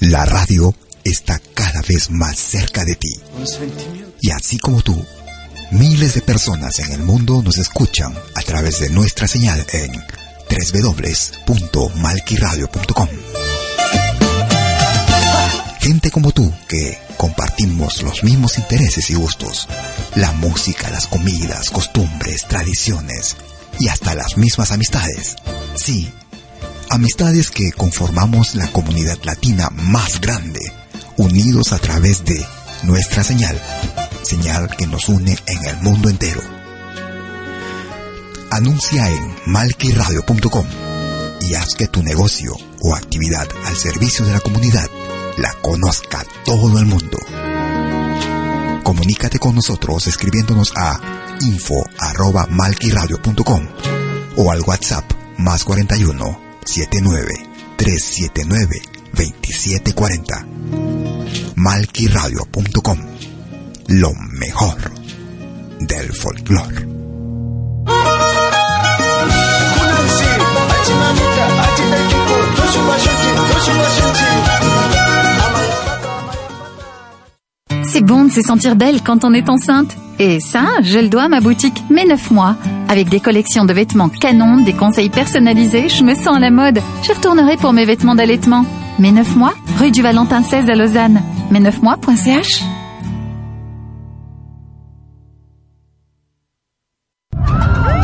La radio está cada vez más cerca de ti. Y así como tú, miles de personas en el mundo nos escuchan a través de nuestra señal en www.malquiradio.com. Gente como tú que compartimos los mismos intereses y gustos. La música, las comidas, costumbres, tradiciones y hasta las mismas amistades. Sí, Amistades que conformamos la comunidad latina más grande, unidos a través de nuestra señal, señal que nos une en el mundo entero. Anuncia en malquiradio.com y haz que tu negocio o actividad al servicio de la comunidad la conozca todo el mundo. Comunícate con nosotros escribiéndonos a info.malquiradio.com o al WhatsApp más 41 79-379-2740. Malquiradio.com. Lo mejor del folclore. C'est bon de se sentir belle quand on est enceinte. Et ça, je le dois à ma boutique Mes 9 mois. Avec des collections de vêtements canon, des conseils personnalisés, je me sens à la mode. Je retournerai pour mes vêtements d'allaitement. Mes 9 mois, rue du Valentin 16 à Lausanne. Mes 9 mois.ch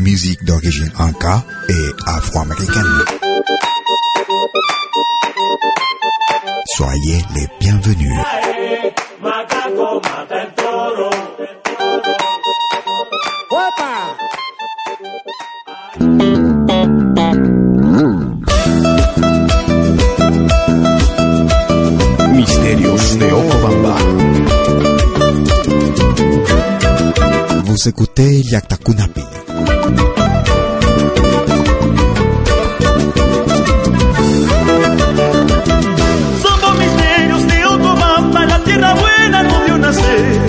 musique d'origine anka et afro-américaine. Soyez les bienvenus. Misterios de Ocobamba. Vous écoutez Yakta Kunapi. Somos misterios de Ocobamba, la tierra buena no vio nacer.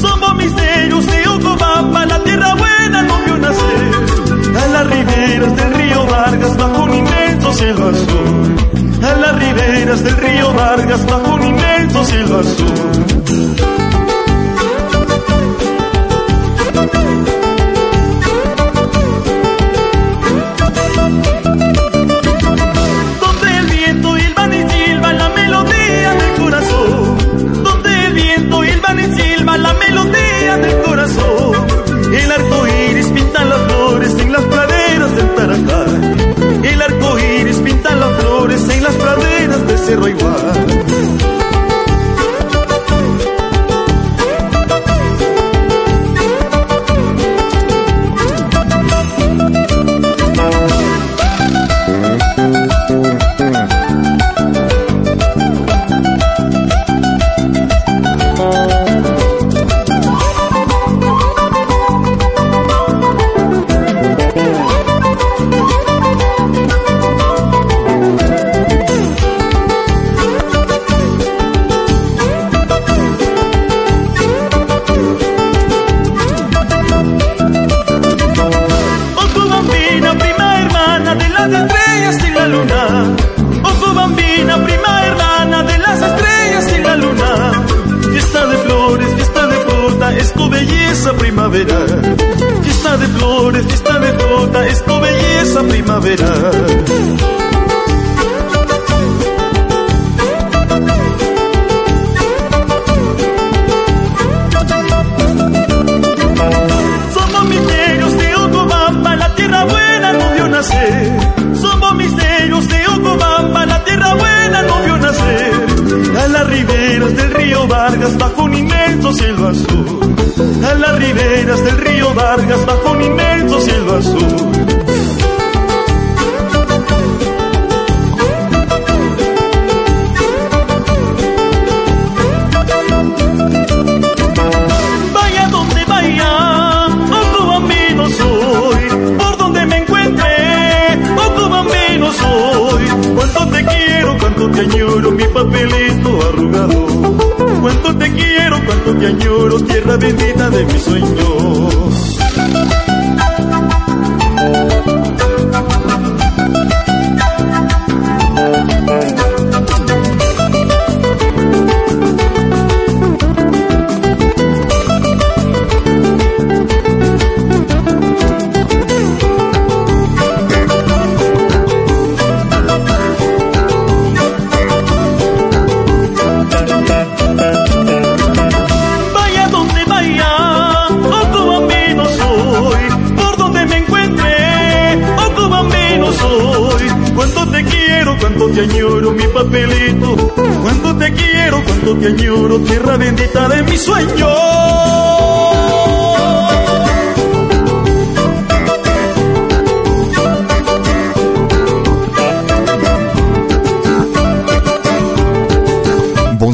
Somos misterios de Ocobamba, la tierra buena no vio nacer. A las riberas del río Vargas, bajo un inmenso cielo azul. A las riberas del río Vargas, bajo un inmenso cielo azul.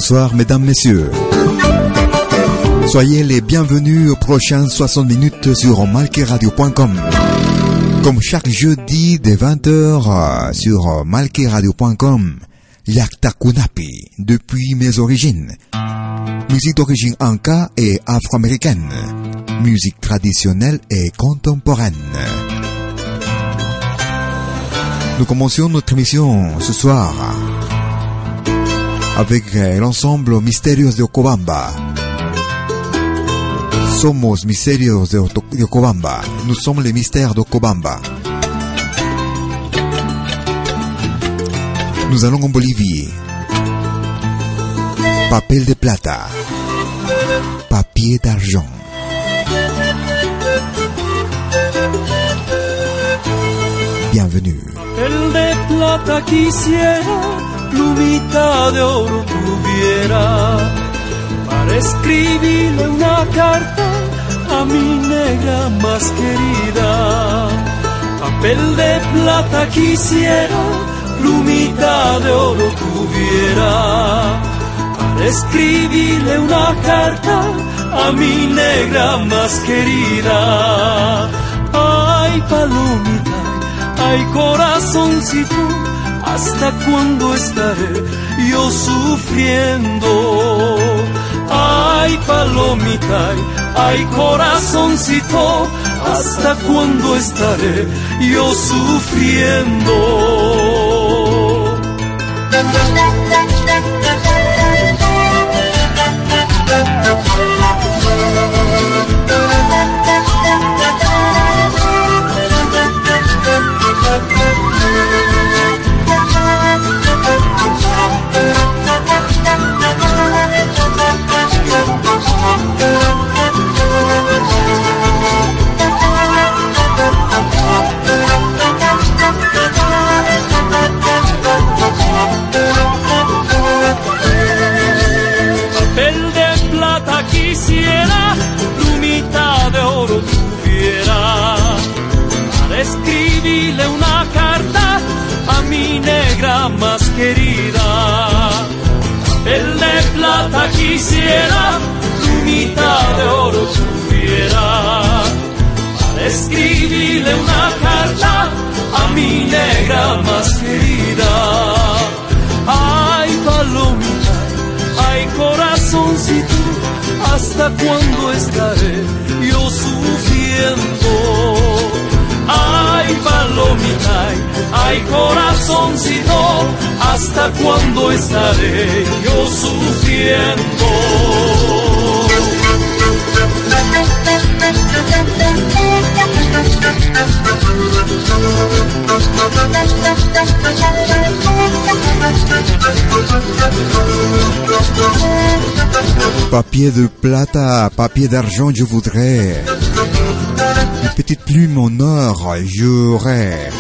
Bonsoir mesdames, messieurs. Soyez les bienvenus aux prochaines 60 minutes sur malqueradio.com. Comme chaque jeudi de 20h euh, sur euh, malkeradio.com, Yakta Kunapi, depuis mes origines. Musique d'origine anka et afro-américaine. Musique traditionnelle et contemporaine. Nous commençons notre émission ce soir avec l'ensemble Mystérios de Okobamba. Somos misterios de, de Okobamba. Nous sommes les mystères d'Okobamba. Nous allons en Bolivie. Papel de plata. Papier d'argent. Bienvenue. El de plata quisiera, plumita de oro tuviera para escribirle una carta a mi negra más querida. Papel de plata quisiera, plumita de oro tuviera, para escribirle una carta a mi negra más querida. Ay, palomita, ay, corazoncito, ¿hasta cuándo estaré yo sufriendo? Ay, palomita, ay, corazoncito, ¿hasta cuándo estaré yo sufriendo? Quisiera, mitad de oro tuviera, para escribirle una carta a mi negra más querida. Ay, palomita, ay, corazoncito, ¿hasta cuándo estaré yo sufriendo? Ay, palomita, Ay corazoncito, ¿hasta cuándo estaré yo sufriendo? Papier de plata, papier d'argent, je voudrais. Une petite plume en or, j'aurais.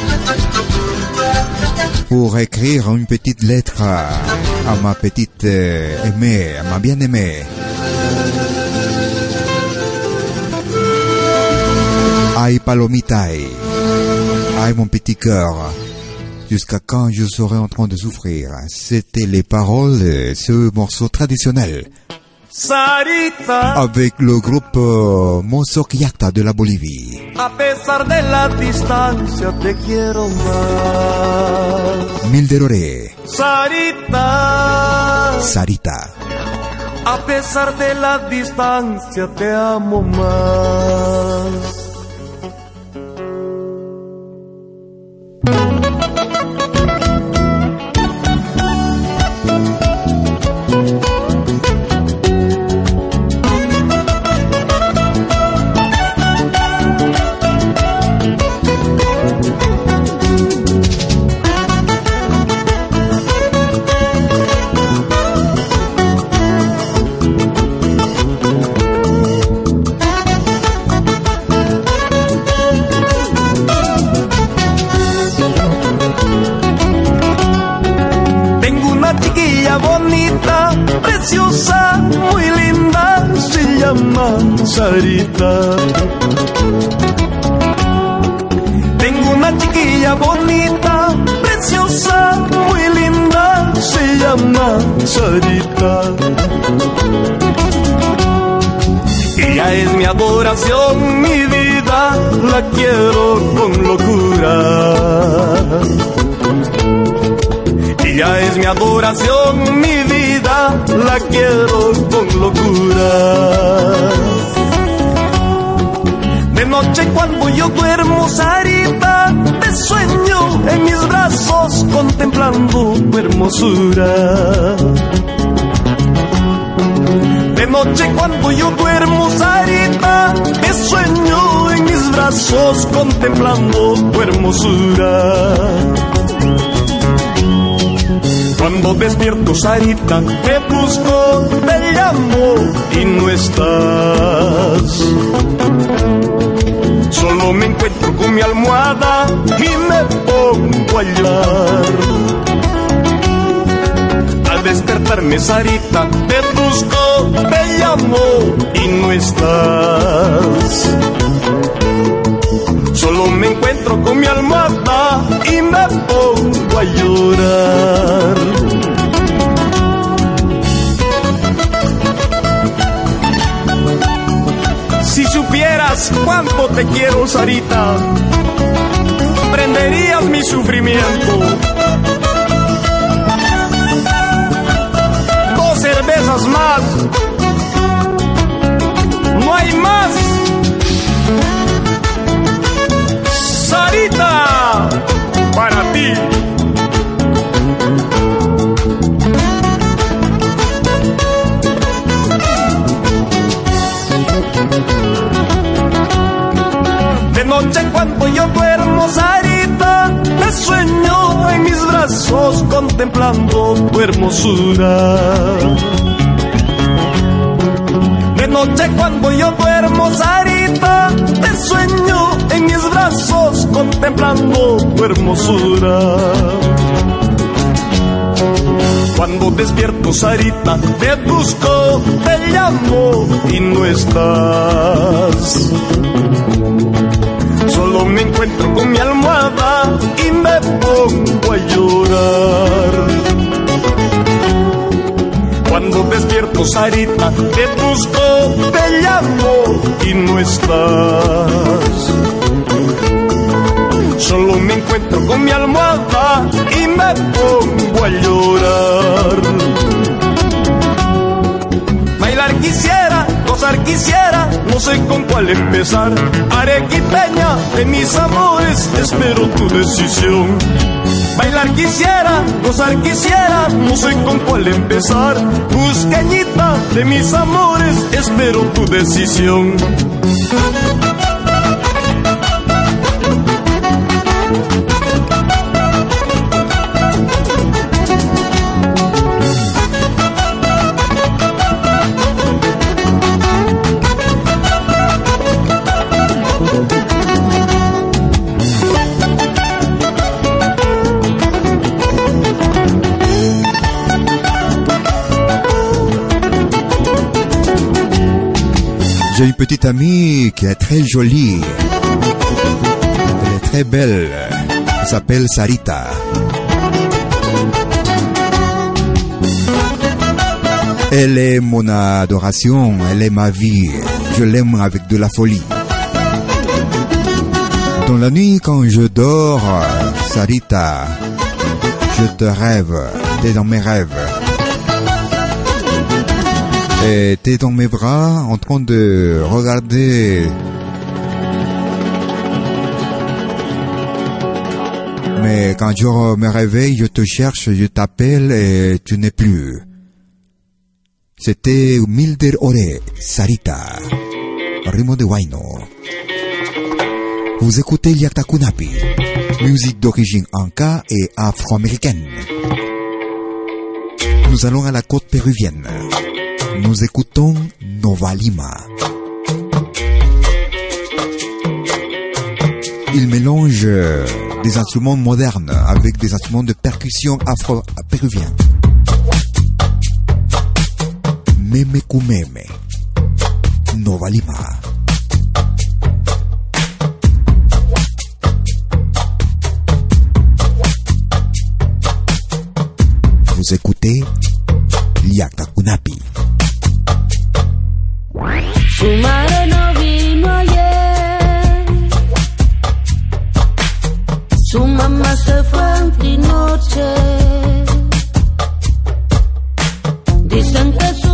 Pour écrire une petite lettre à ma petite euh, aimée, à ma bien-aimée. Ay, palomita, ay, mon petit cœur. Jusqu'à quand je serai en train de souffrir? C'était les paroles de ce morceau traditionnel. Sarita, Avec le groupe euh, Monsoquiacta de la Bolivie. a pesar de la distancia te quiero más. Milderore, Sarita, Sarita. a pesar de la distancia te amo más. Llama Sarita. Tengo una chiquilla bonita, preciosa, muy linda, se llama Sarita. Ella es mi adoración, mi vida, la quiero con locura. Ella es mi adoración, mi vida, la quiero con locura. De noche cuando yo duermo, Sarita, te sueño en mis brazos contemplando tu hermosura. De noche cuando yo duermo, Sarita, te sueño en mis brazos contemplando tu hermosura. Cuando despierto, Sarita, te busco, te llamo y no estás. Solo me encuentro con mi almohada y me pongo a llorar. Al despertarme, Sarita, te busco, te llamo y no estás. Solo me encuentro con mi almohada y me pongo a llorar. Si supieras cuánto te quiero, Sarita, prenderías mi sufrimiento. Dos cervezas más. De noche cuando yo duermo, Sarita, me sueño en mis brazos contemplando tu hermosura. De noche cuando yo duermo, Sarita, te sueño en mis brazos contemplando tu hermosura. Cuando despierto, Sarita, te busco, te llamo y no estás. Solo me encuentro con mi almohada y me pongo a llorar. Cuando despierto, Sarita, te busco, te llamo y no estás. Solo me encuentro con mi almohada y me pongo a llorar. Bailar quisiera, gozar quisiera, no sé con cuál empezar. Arequipeña de mis amores, espero tu decisión. Bailar quisiera, gozar quisiera, no sé con cuál empezar. Busqueñita de mis amores, espero tu decisión. J'ai une petite amie qui est très jolie. Elle est très belle. Elle s'appelle Sarita. Elle est mon adoration, elle est ma vie. Je l'aime avec de la folie. Dans la nuit quand je dors, Sarita, je te rêve, t'es dans mes rêves. Et t'es dans mes bras en train de regarder Mais quand je me réveille, je te cherche, je t'appelle et tu n'es plus. C'était Milder Ore, Sarita, Rimo de Waino. Vous écoutez Yatakunapi, musique d'origine anka et afro-américaine. Nous allons à la côte péruvienne. Nous écoutons Nova Lima. Il mélange des instruments modernes avec des instruments de percussion afro-péruviens. Meme Kumeme. Nova Lima. Vous écoutez Liakta Kunapi. Su madre no vino ayer. Su mamá se fue en trinoche. Dicen que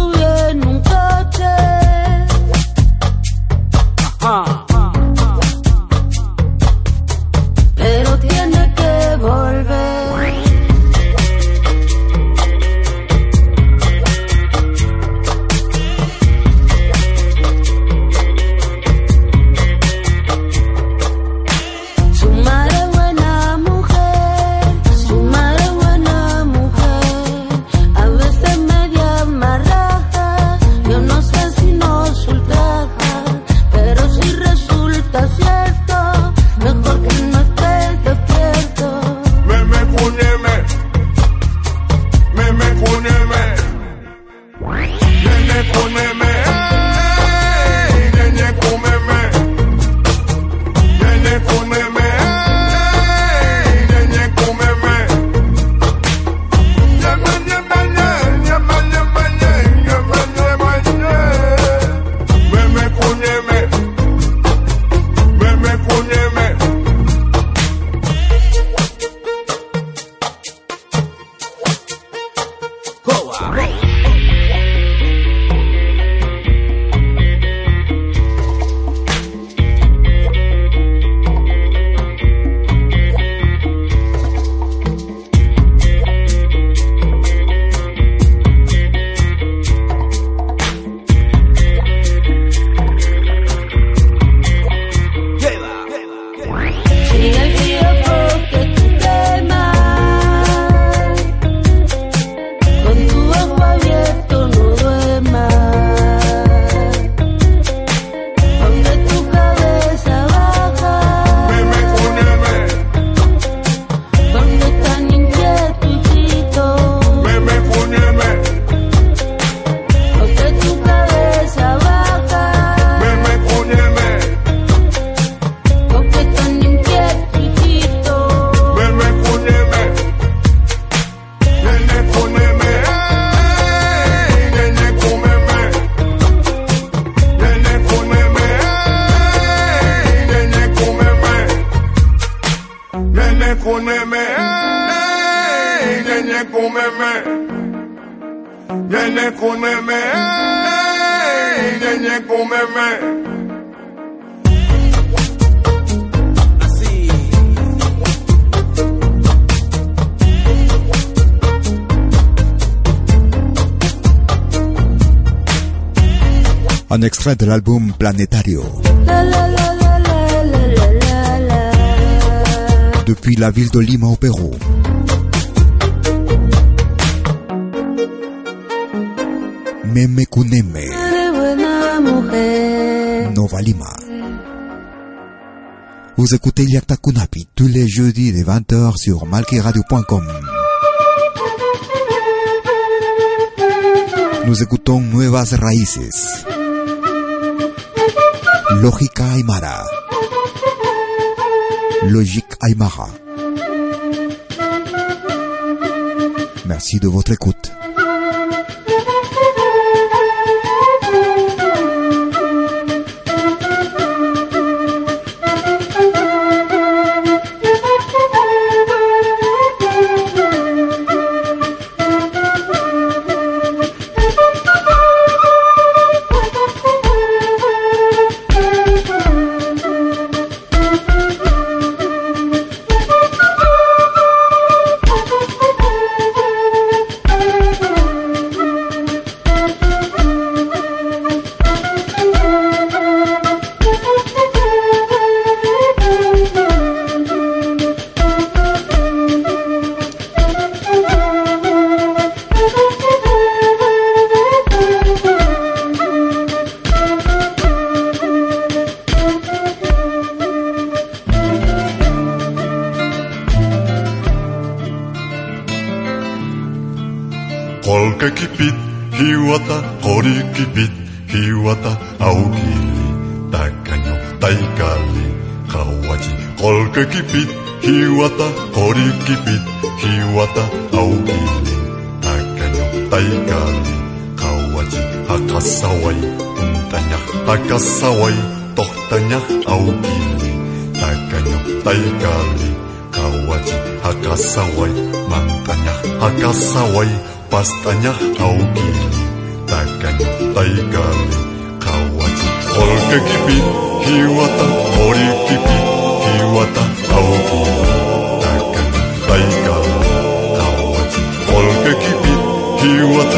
Un extrait de l'album Planetario. Depuis la ville de Lima au Pérou. Meme Kuneme. Nova Lima. Vous écoutez Yakta Kunapi tous les jeudis de 20h sur malkiradio.com. Nous écoutons Nuevas Raíces. Lógica Aymara. Logique Aymara. Merci de votre écoute. Kolke kipit hiwata kori kipit hiwata au kini Takanyo taikati kawaji hakasawai. Untanya, hakasawai, tohtanya au kini Takanyo taikati kawaji hakasawai. Mantanya hakasawai pastanya au kini Takanyo taikati kawaji Kolke kipit hiwata kori kipit Iwata Aoki Taka Taika Aoki Olga Kibi Iwata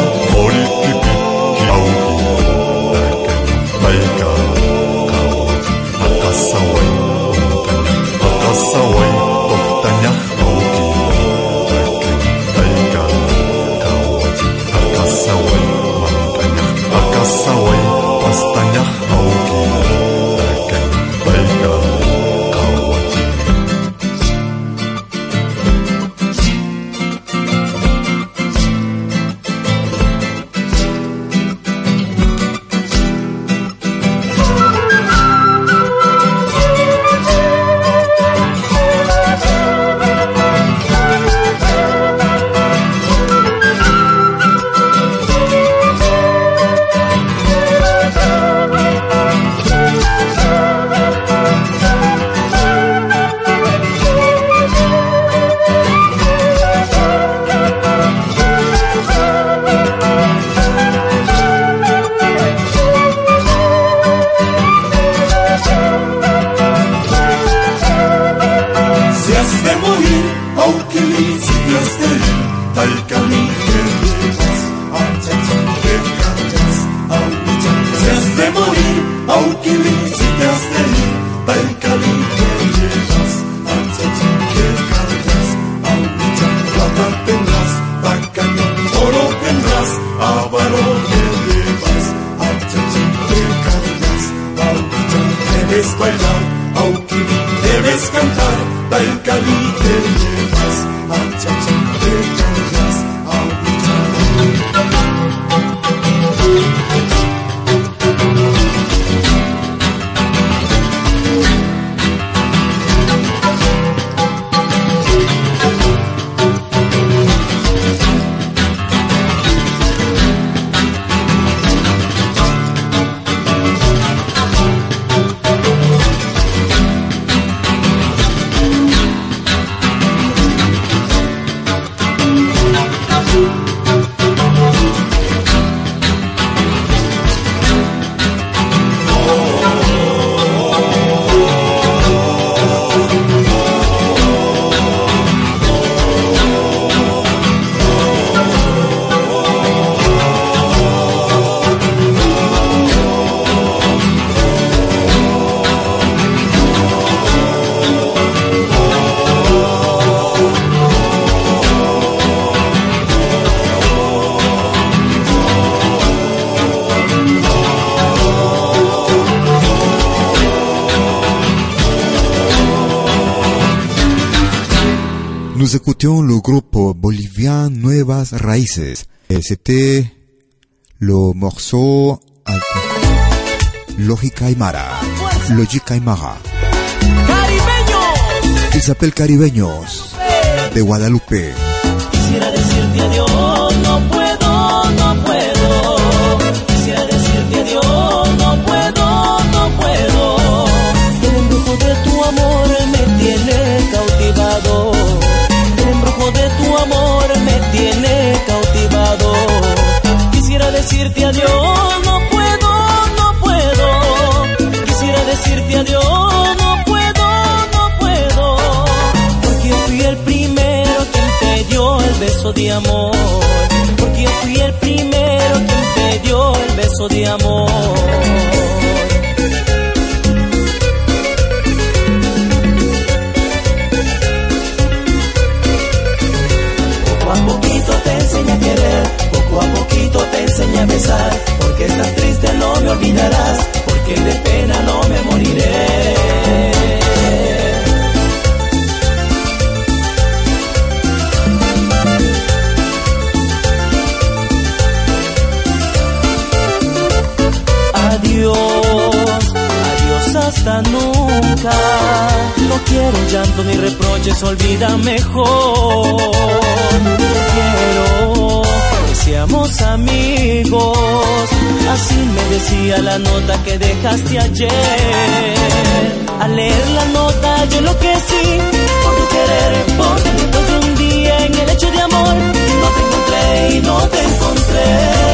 Raíces. C'était le morceau Lógica Aymara. Lógica Aymara. Caribeños, Il s'appelle Caribeños de Guadalupe. quisiera decirte adiós, decirte adiós, no puedo, no puedo. Quisiera decirte adiós, no puedo, no puedo. Porque yo fui el primero quien te dio el beso de amor. Porque yo fui el primero quien te dio el beso de amor. Poco a poquito te enseñé a besar, porque estás triste no me olvidarás, porque de pena no me moriré. Adiós, adiós hasta nunca. No quiero llanto ni reproches, olvida mejor. Quiero seamos amigos. Así me decía la nota que dejaste ayer. Al leer la nota yo enloquecí por tu querer, porque de un día en el hecho de amor no te encontré y no te encontré.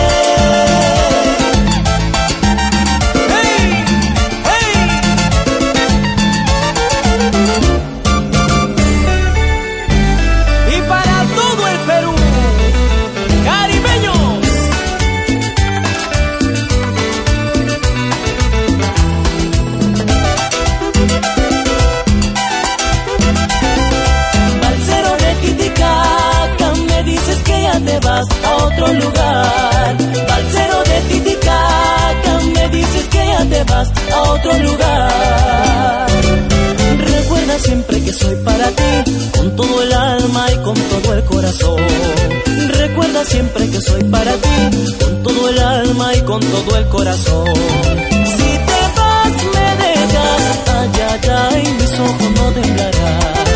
Otro lugar. Recuerda siempre que soy para ti, con todo el alma y con todo el corazón. Recuerda siempre que soy para ti, con todo el alma y con todo el corazón. Si te vas, me dejas, ay, ay, ay, mis ojos no temblarán.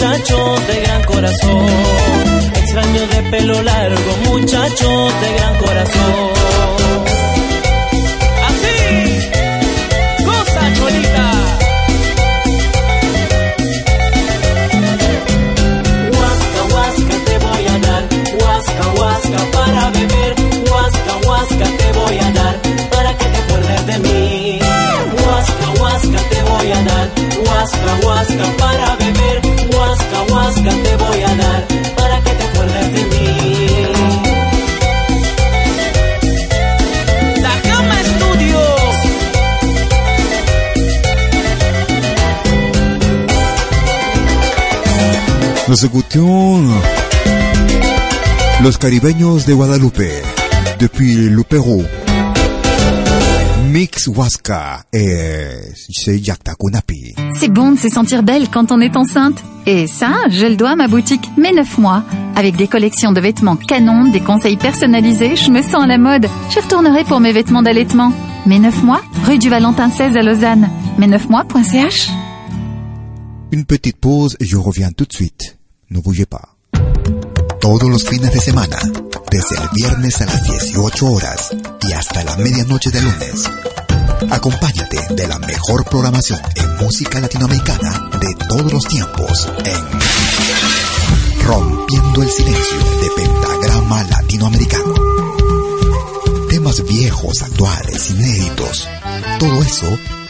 Largo, muchachos de gran corazón. Extraños de pelo largo, muchachos de gran corazón. Así, cosa cholita. Huasca, huasca te voy a dar, huasca, huasca para beber, huasca, huasca te voy a dar, para que te acuerdes de mí. Huasca, huasca te voy a dar, huasca, huasca para beber, Nous écoutions Los Caribeños de Guadalupe, depuis le Pérou. Mix Huasca et c'est Yakta Kunapi. C'est bon de se sentir belle quand on est enceinte. Et ça, je le dois à ma boutique Mes 9 mois. Avec des collections de vêtements canon, des conseils personnalisés, je me sens à la mode. Je retournerai pour mes vêtements d'allaitement. Mes 9 mois, rue du Valentin 16 à Lausanne. Mes9mois.ch Une petite pause et je reviens tout de suite. No bougez pas. Todos los fines de semana, desde el viernes a las 18 horas y hasta la medianoche de lunes. Acompáñate de la mejor programación en música latinoamericana de todos los tiempos en Rompiendo el silencio de Pentagrama Latinoamericano. Temas viejos, actuales, inéditos. Todo eso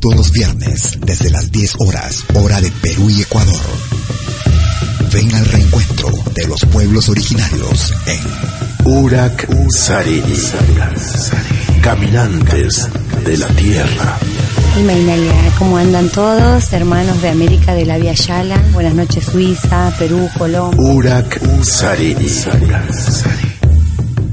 Todos los viernes, desde las 10 horas, hora de Perú y Ecuador. Ven al reencuentro de los pueblos originarios en Urak Sariri. Caminantes de la Tierra. Imainalia, ¿cómo andan todos? Hermanos de América de la Via Yala. Buenas noches, Suiza, Perú, Colombia. Urak Sariri.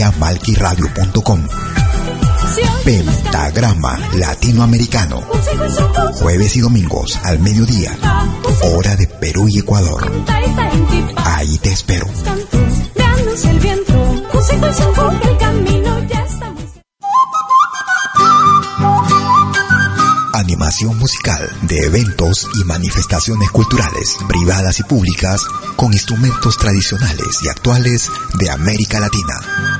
Vía malquiradio.com Pentagrama Latinoamericano. Jueves y domingos al mediodía. Hora de Perú y Ecuador. Ahí te espero. Animación musical de eventos y manifestaciones culturales, privadas y públicas, con instrumentos tradicionales y actuales de América Latina.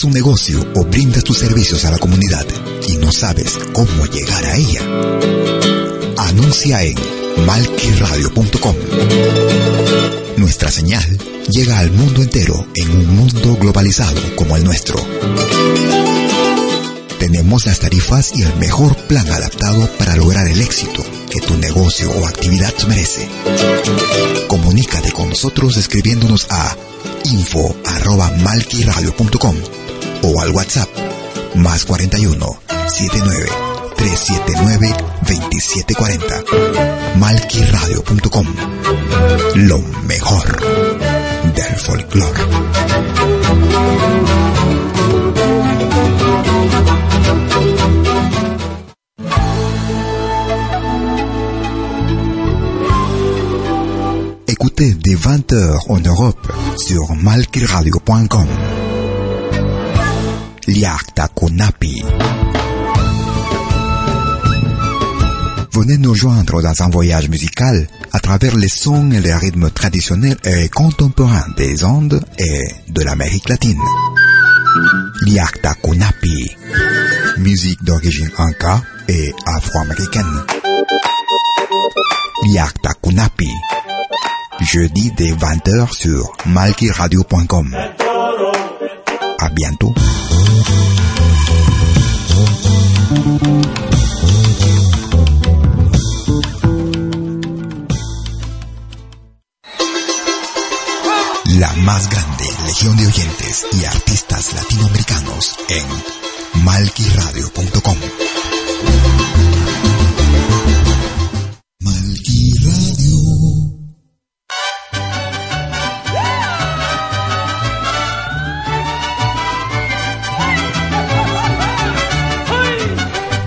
Tienes un negocio o brindas tus servicios a la comunidad y no sabes cómo llegar a ella. Anuncia en malquiradio.com. Nuestra señal llega al mundo entero en un mundo globalizado como el nuestro. Tenemos las tarifas y el mejor plan adaptado para lograr el éxito que tu negocio o actividad merece. Comunícate con nosotros escribiéndonos a info.malquiradio.com o al WhatsApp más 41 79 379 2740 malquiradio.com Lo mejor del folclore. Écoutez dès 20h en Europe sur malquiradio.com. Liakta Kunapi. Venez nous joindre dans un voyage musical à travers les sons et les rythmes traditionnels et contemporains des Andes et de l'Amérique latine. Liakta Kunapi. Musique d'origine inca et afro-américaine. Liakta Kunapi. jeudi dès 20h sur malkiradio.com. À bientôt. La más grande legión de oyentes y artistas latinoamericanos en malquiradio.com.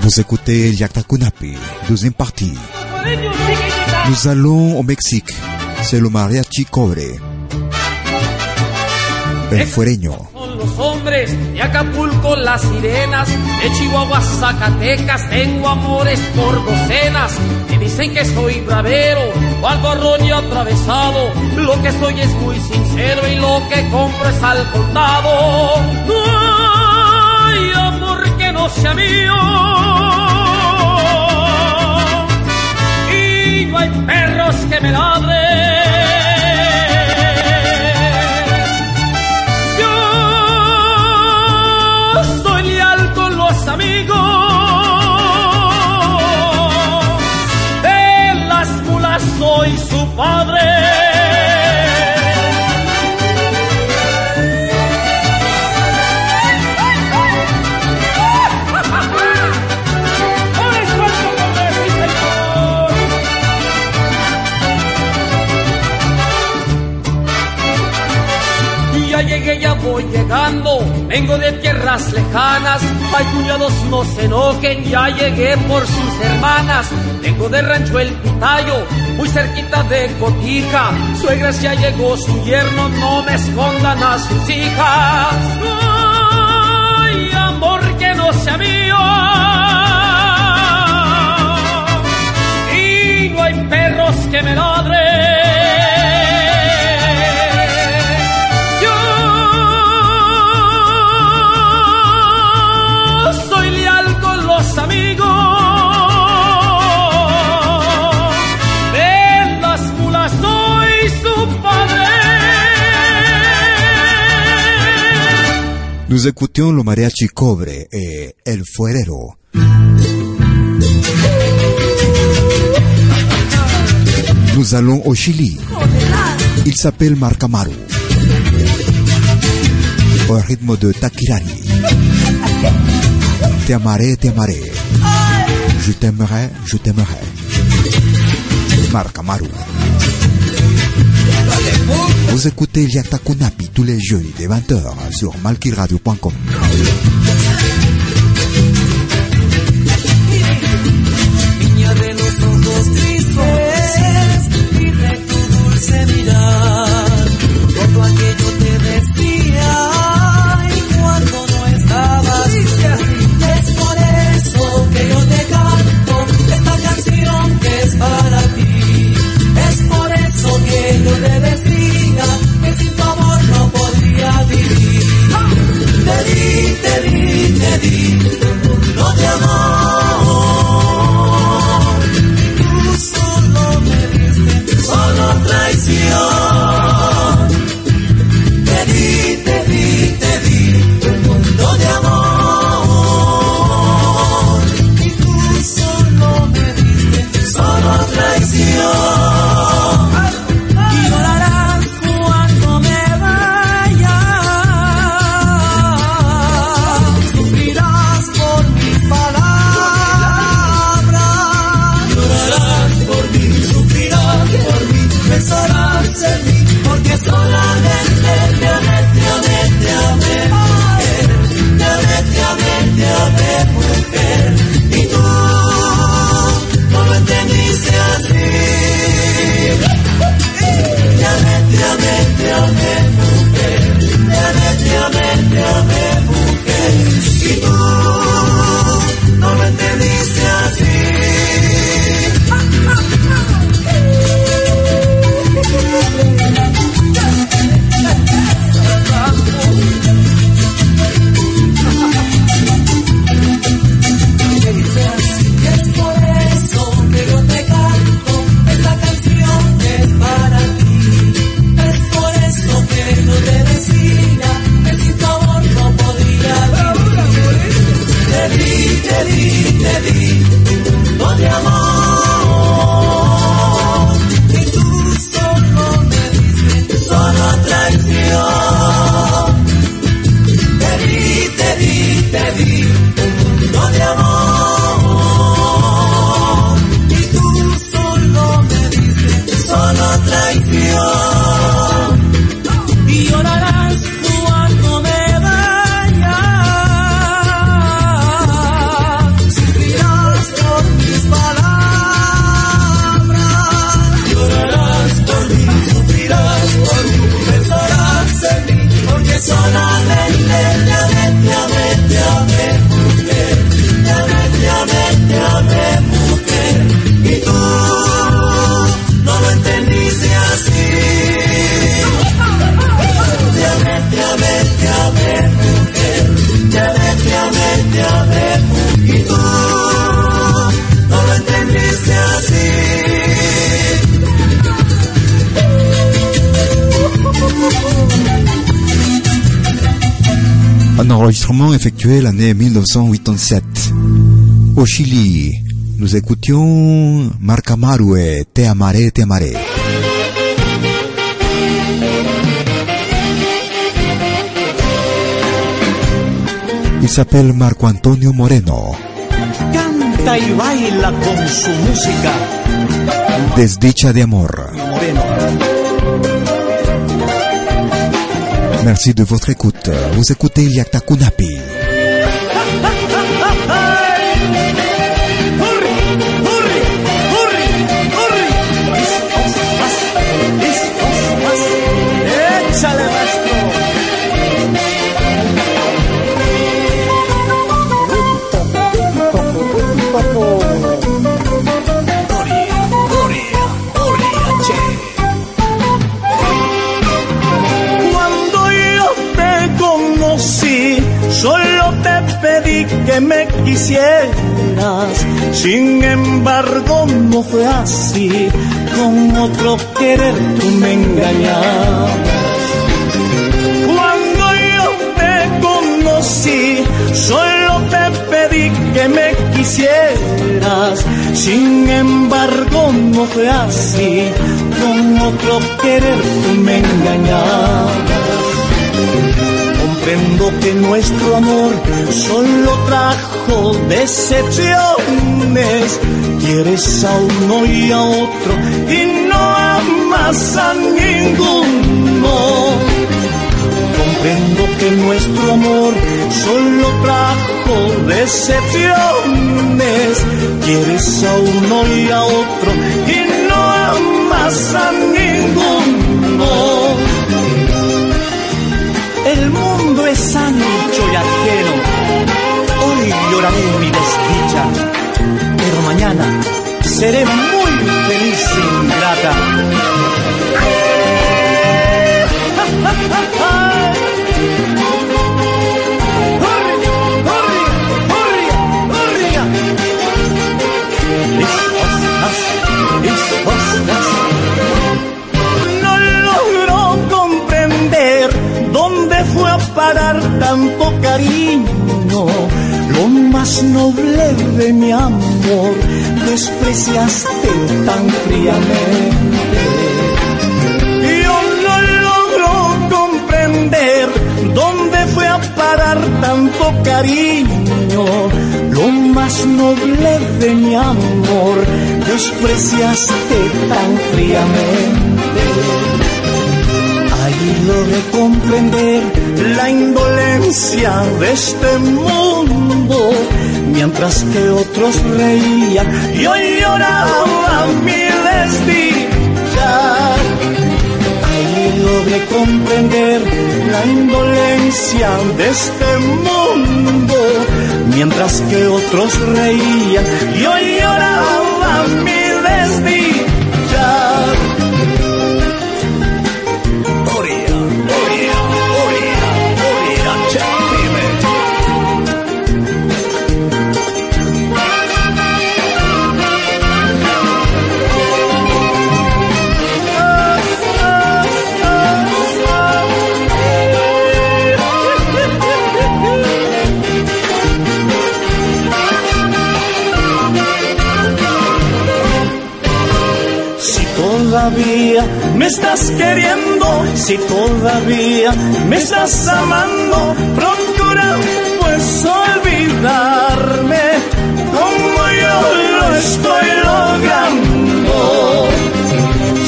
Vous écoutez Yakta Kunapi, deuxième partie. Nous allons au Mexique. C'est le mariachi cobre. El fuereño. Los hombres de Acapulco, las sirenas, de Chihuahua, Zacatecas, tengo amores por docenas. Me dicen que soy bravero, o algo ron y atravesado. Lo que soy es muy sincero y lo que compro es al contado. Ay, amor no sea mío. Y no hay perros que me ladren. Yo soy leal con los amigos. De las mulas soy su padre. Voy llegando, vengo de tierras lejanas, ay cuñados no se enojen, ya llegué por sus hermanas, vengo de Rancho El Pitayo, muy cerquita de Cotija, suegras ya llegó su yerno, no me escondan a sus hijas. Ay, amor que no sea mío. Y no hay perros que me ladren. Amigos. De las mulas soy su padre. Nous écoutions le mariachi cobre et El Fuerero. Nous allons au Chili. Il s'appelle Marcamaru. Au rythme de Takirari. Te amaré. Je t'aimerai, je t'aimerai. Marcamaru. Vous écoutez Liakta Kunapi tous les jeudis de 20h sur malkiradio.com. De los tristes, te di mundo de amor. Au Chili, nous écoutions Marca Marue, Te amaré, te amaré. Il s'appelle Marco Antonio Moreno. Canta y baila con su música. Desdicha de amor. Moreno. Merci de votre écoute. Vous écoutez Yakta Kunapi. Sin embargo, no fue así. Con otro querer tú me engañabas. Cuando yo te conocí, solo te pedí que me quisieras. Sin embargo, no fue así. Con otro querer tú me engañabas. Comprendo que nuestro amor solo trajo decepciones. Quieres a uno y a otro y no amas a ninguno. Comprendo que nuestro amor solo trajo decepciones. Quieres a uno y a otro y no amas a ninguno. El mundo es ancho y mi desdicha, pero mañana seré muy feliz e ingrata. Noble de mi amor, despreciaste tan fríamente. Yo no logro comprender dónde fue a parar tanto cariño. Lo más noble de mi amor, despreciaste tan fríamente. Ahí logré comprender la indolencia de este mundo, mientras que otros reían y yo lloraba mi desdicha. Ahí logré comprender la indolencia de este mundo, mientras que otros reían yo lloraba mi me estás queriendo, si todavía me estás amando, procura pues olvidarme como yo lo estoy logrando.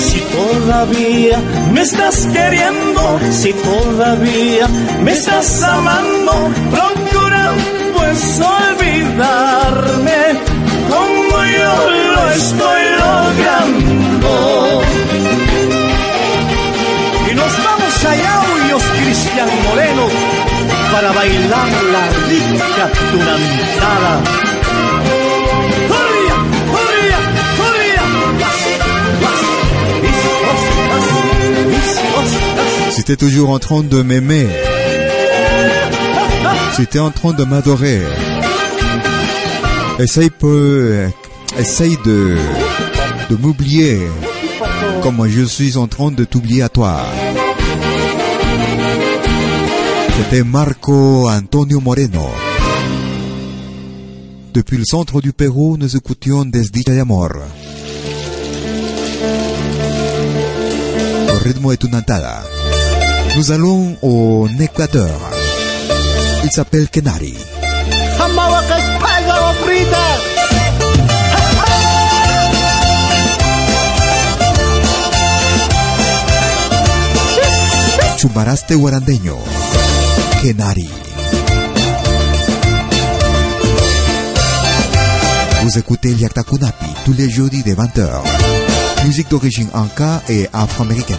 Si todavía me estás queriendo, si todavía me estás amando, procura para bailar t'es toujours en train de m'aimer, t'es en train de m'adorer, essaye peu, essaye de, de m'oublier. Comme je suis en train de t'oublier à toi. C'était Marco Antonio Moreno. Depuis le centre du Pérou, nous écoutions Desdicha de Amor. Au rythme de Tunantada. Nous allons au Équateur. Il s'appelle Kenari. Chumbaraste guarandeño. Vous écoutez Liakta Kunapi tous les jeudis des 20h. Musique d'origine anka et afro-américaine.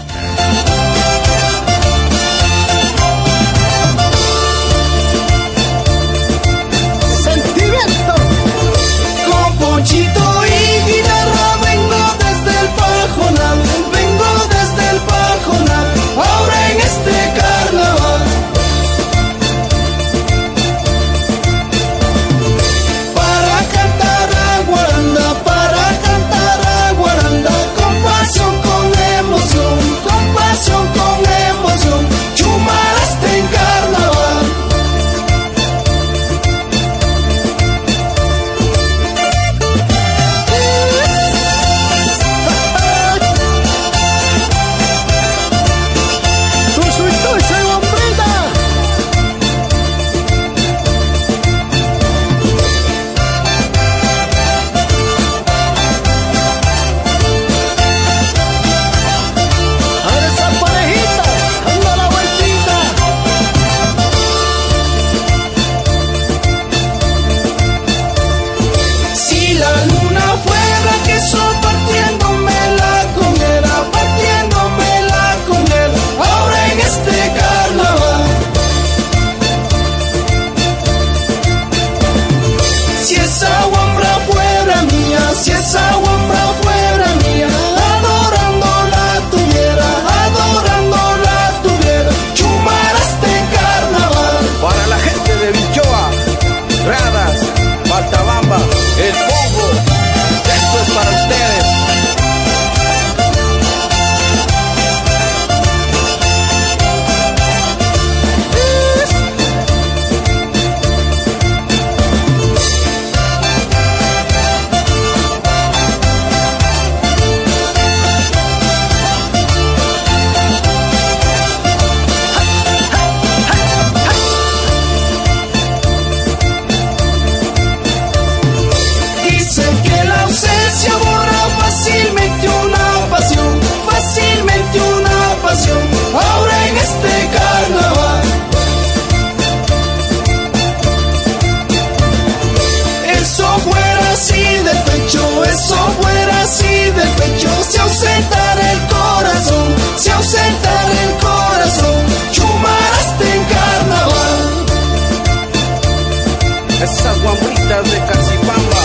de Cachipamba.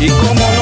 Y cómo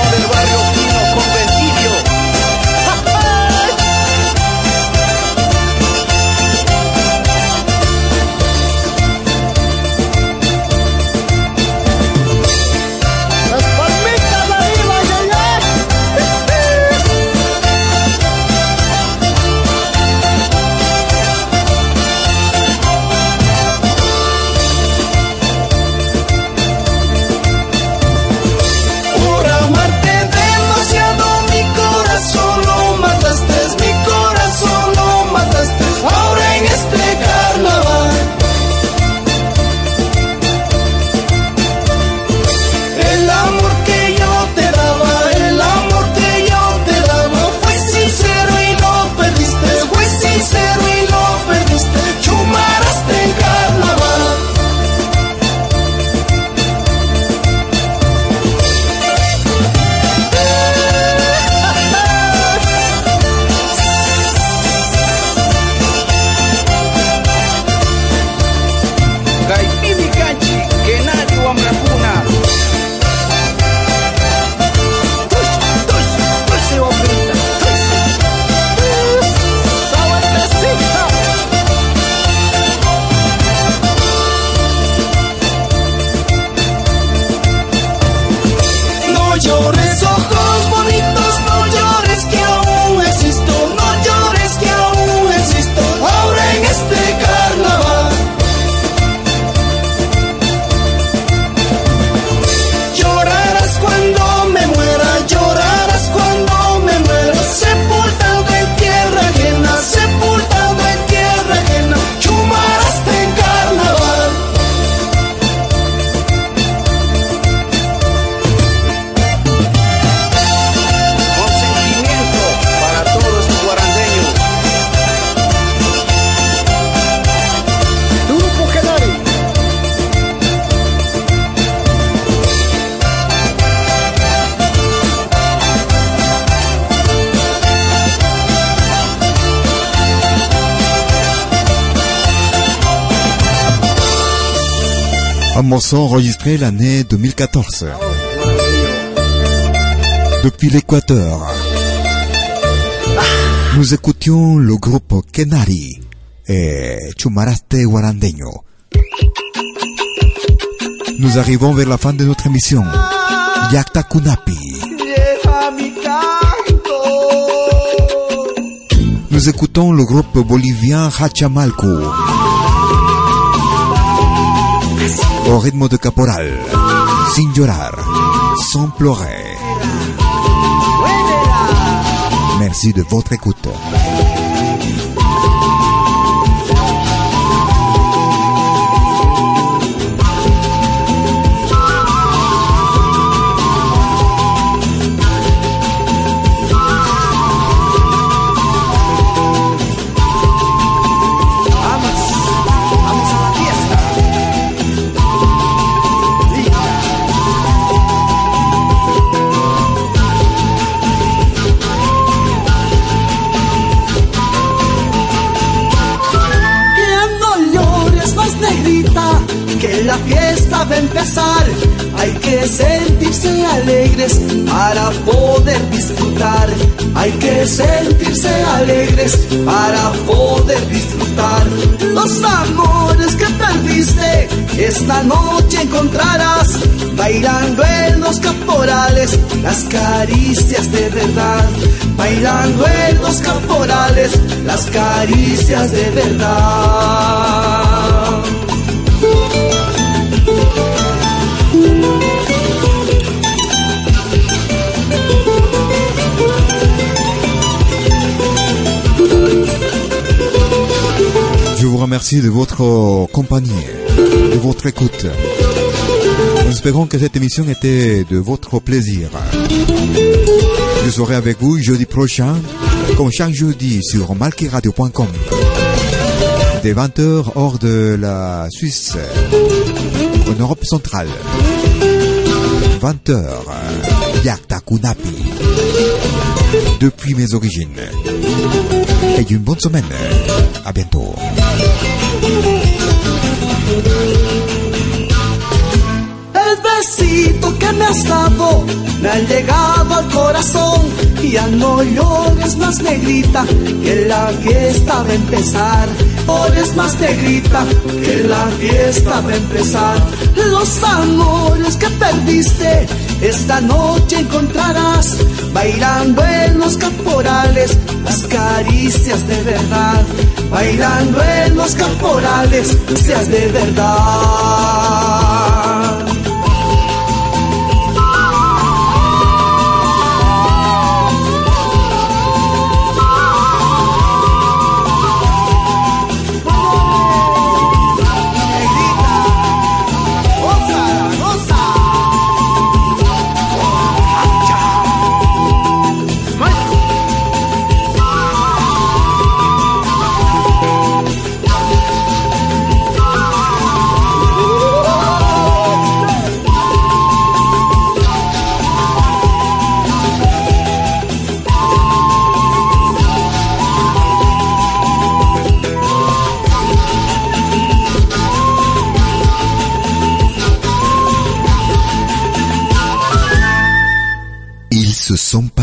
morceau enregistré l'année 2014. Depuis l'Équateur, nous écoutions le groupe Kenari et Chumaraste Guarandeño. Nous arrivons vers la fin de notre émission. Yakta Kunapi. Nous écoutons le groupe bolivien Hachamalco. Au rythme de caporal, sin llorar, sans pleurer. Merci de votre écoute. Para poder disfrutar. Hay que sentirse alegres para poder disfrutar. Los amores que perdiste, esta noche encontrarás. Bailando en los caporales, las caricias de verdad. Bailando en los caporales, las caricias de verdad. Remercie de votre compagnie, de votre écoute. Nous espérons que cette émission était de votre plaisir. Je serai avec vous jeudi prochain, comme chaque jeudi sur malkiradio.com. Des 20h hors de la Suisse, en Europe centrale. 20h, Yakta Kunapi. Depuis mes origines. Et une bonne semaine. À bientôt. El besito que me has dado me ha llegado al corazón. Ya no llores más negrita, que la fiesta va a empezar. Llores más negrita, que la fiesta va a empezar. Los amores que perdiste, esta noche encontrarás. Bailando en los caporales, las caricias de verdad. Bailando en los caporales, seas de verdad.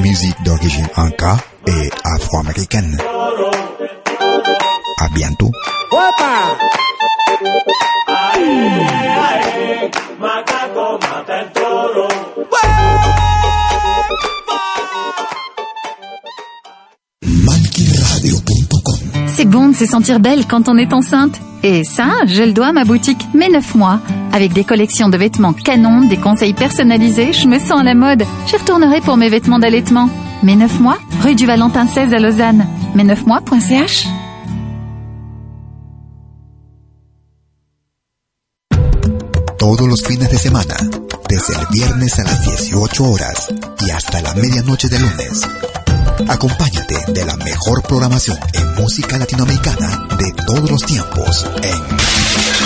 Musique d'origine inca et afro-américaine. À bientôt. C'est bon de se sentir belle quand on est enceinte. Et ça, je le dois à ma boutique Mes 9 mois. Avec des collections de vêtements canon, des conseils personnalisés, je me sens à la mode. J'y retournerai pour mes vêtements d'allaitement. Mes 9 mois, rue du Valentin 16 à Lausanne. Mes 9 mois.ch Todos los fines de semana, desde el viernes a las 18 horas y hasta la medianoche de lunes. Acompáñate de la mejor programación en música latinoamericana de todos los tiempos en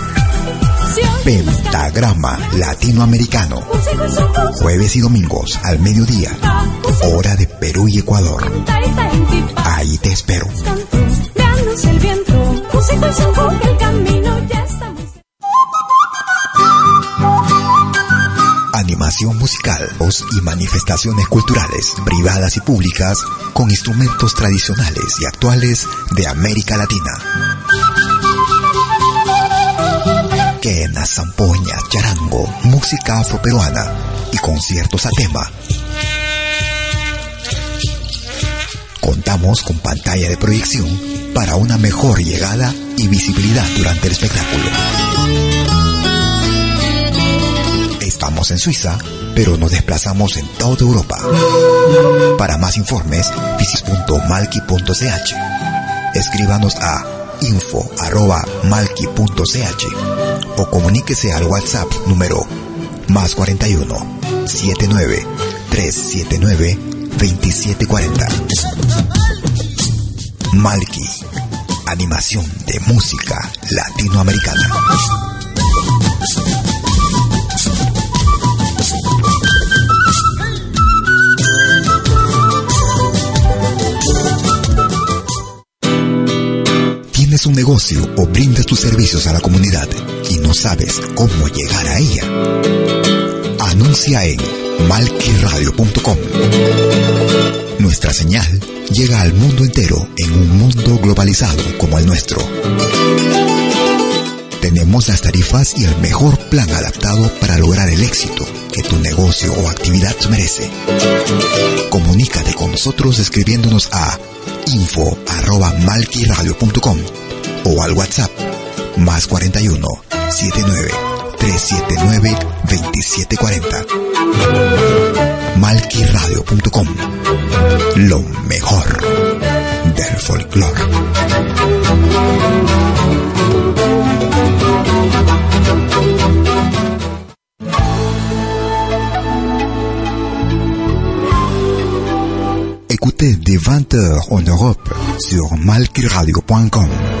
Pentagrama Latinoamericano. Jueves y domingos al mediodía. Hora de Perú y Ecuador. Ahí te espero. Animación musical, voz y manifestaciones culturales, privadas y públicas, con instrumentos tradicionales y actuales de América Latina. Quenas, zampoñas, charango, música afroperuana y conciertos a tema. Contamos con pantalla de proyección para una mejor llegada y visibilidad durante el espectáculo. Estamos en Suiza, pero nos desplazamos en toda Europa. Para más informes, visis.malki.ch. Escríbanos a info arroba malki.ch o comuníquese al WhatsApp número más 41 79 379 2740. Malki, animación de música latinoamericana. tienes un negocio o brindas tus servicios a la comunidad no sabes cómo llegar a ella, anuncia en malquiradio.com. Nuestra señal llega al mundo entero en un mundo globalizado como el nuestro. Tenemos las tarifas y el mejor plan adaptado para lograr el éxito que tu negocio o actividad merece. Comunícate con nosotros escribiéndonos a info arroba malquiradio.com o al WhatsApp más 41 79 379 2740. Malquiradio.com Lo mejor del folclore. Écoutez dès 20h en Europe sur malquiradio.com.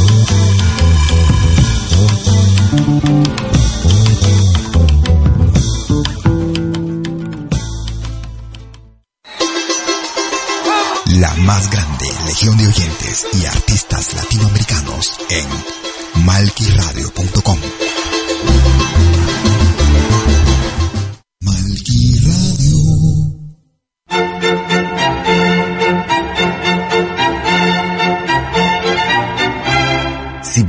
La más grande legión de oyentes y artistas latinoamericanos en malquiradio.com.